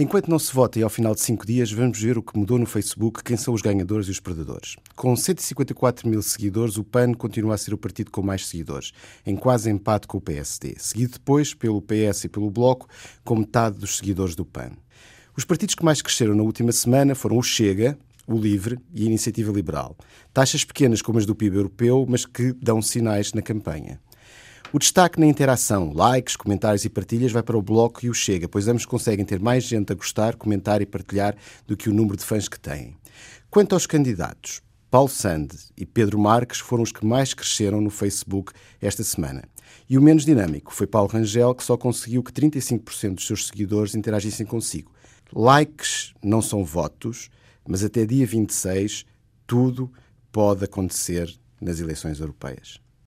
Enquanto não se vota e ao final de cinco dias, vamos ver o que mudou no Facebook, quem são os ganhadores e os perdedores. Com 154 mil seguidores, o PAN continua a ser o partido com mais seguidores, em quase empate com o PSD, seguido depois pelo PS e pelo Bloco, com metade dos seguidores do PAN. Os partidos que mais cresceram na última semana foram o Chega, o LIVRE e a Iniciativa Liberal. Taxas pequenas como as do PIB europeu, mas que dão sinais na campanha. O destaque na interação, likes, comentários e partilhas vai para o Bloco e o Chega, pois ambos conseguem ter mais gente a gostar, comentar e partilhar do que o número de fãs que têm. Quanto aos candidatos, Paulo Sande e Pedro Marques foram os que mais cresceram no Facebook esta semana. E o menos dinâmico foi Paulo Rangel, que só conseguiu que 35% dos seus seguidores interagissem consigo. Likes não são votos, mas até dia 26 tudo pode acontecer nas eleições europeias.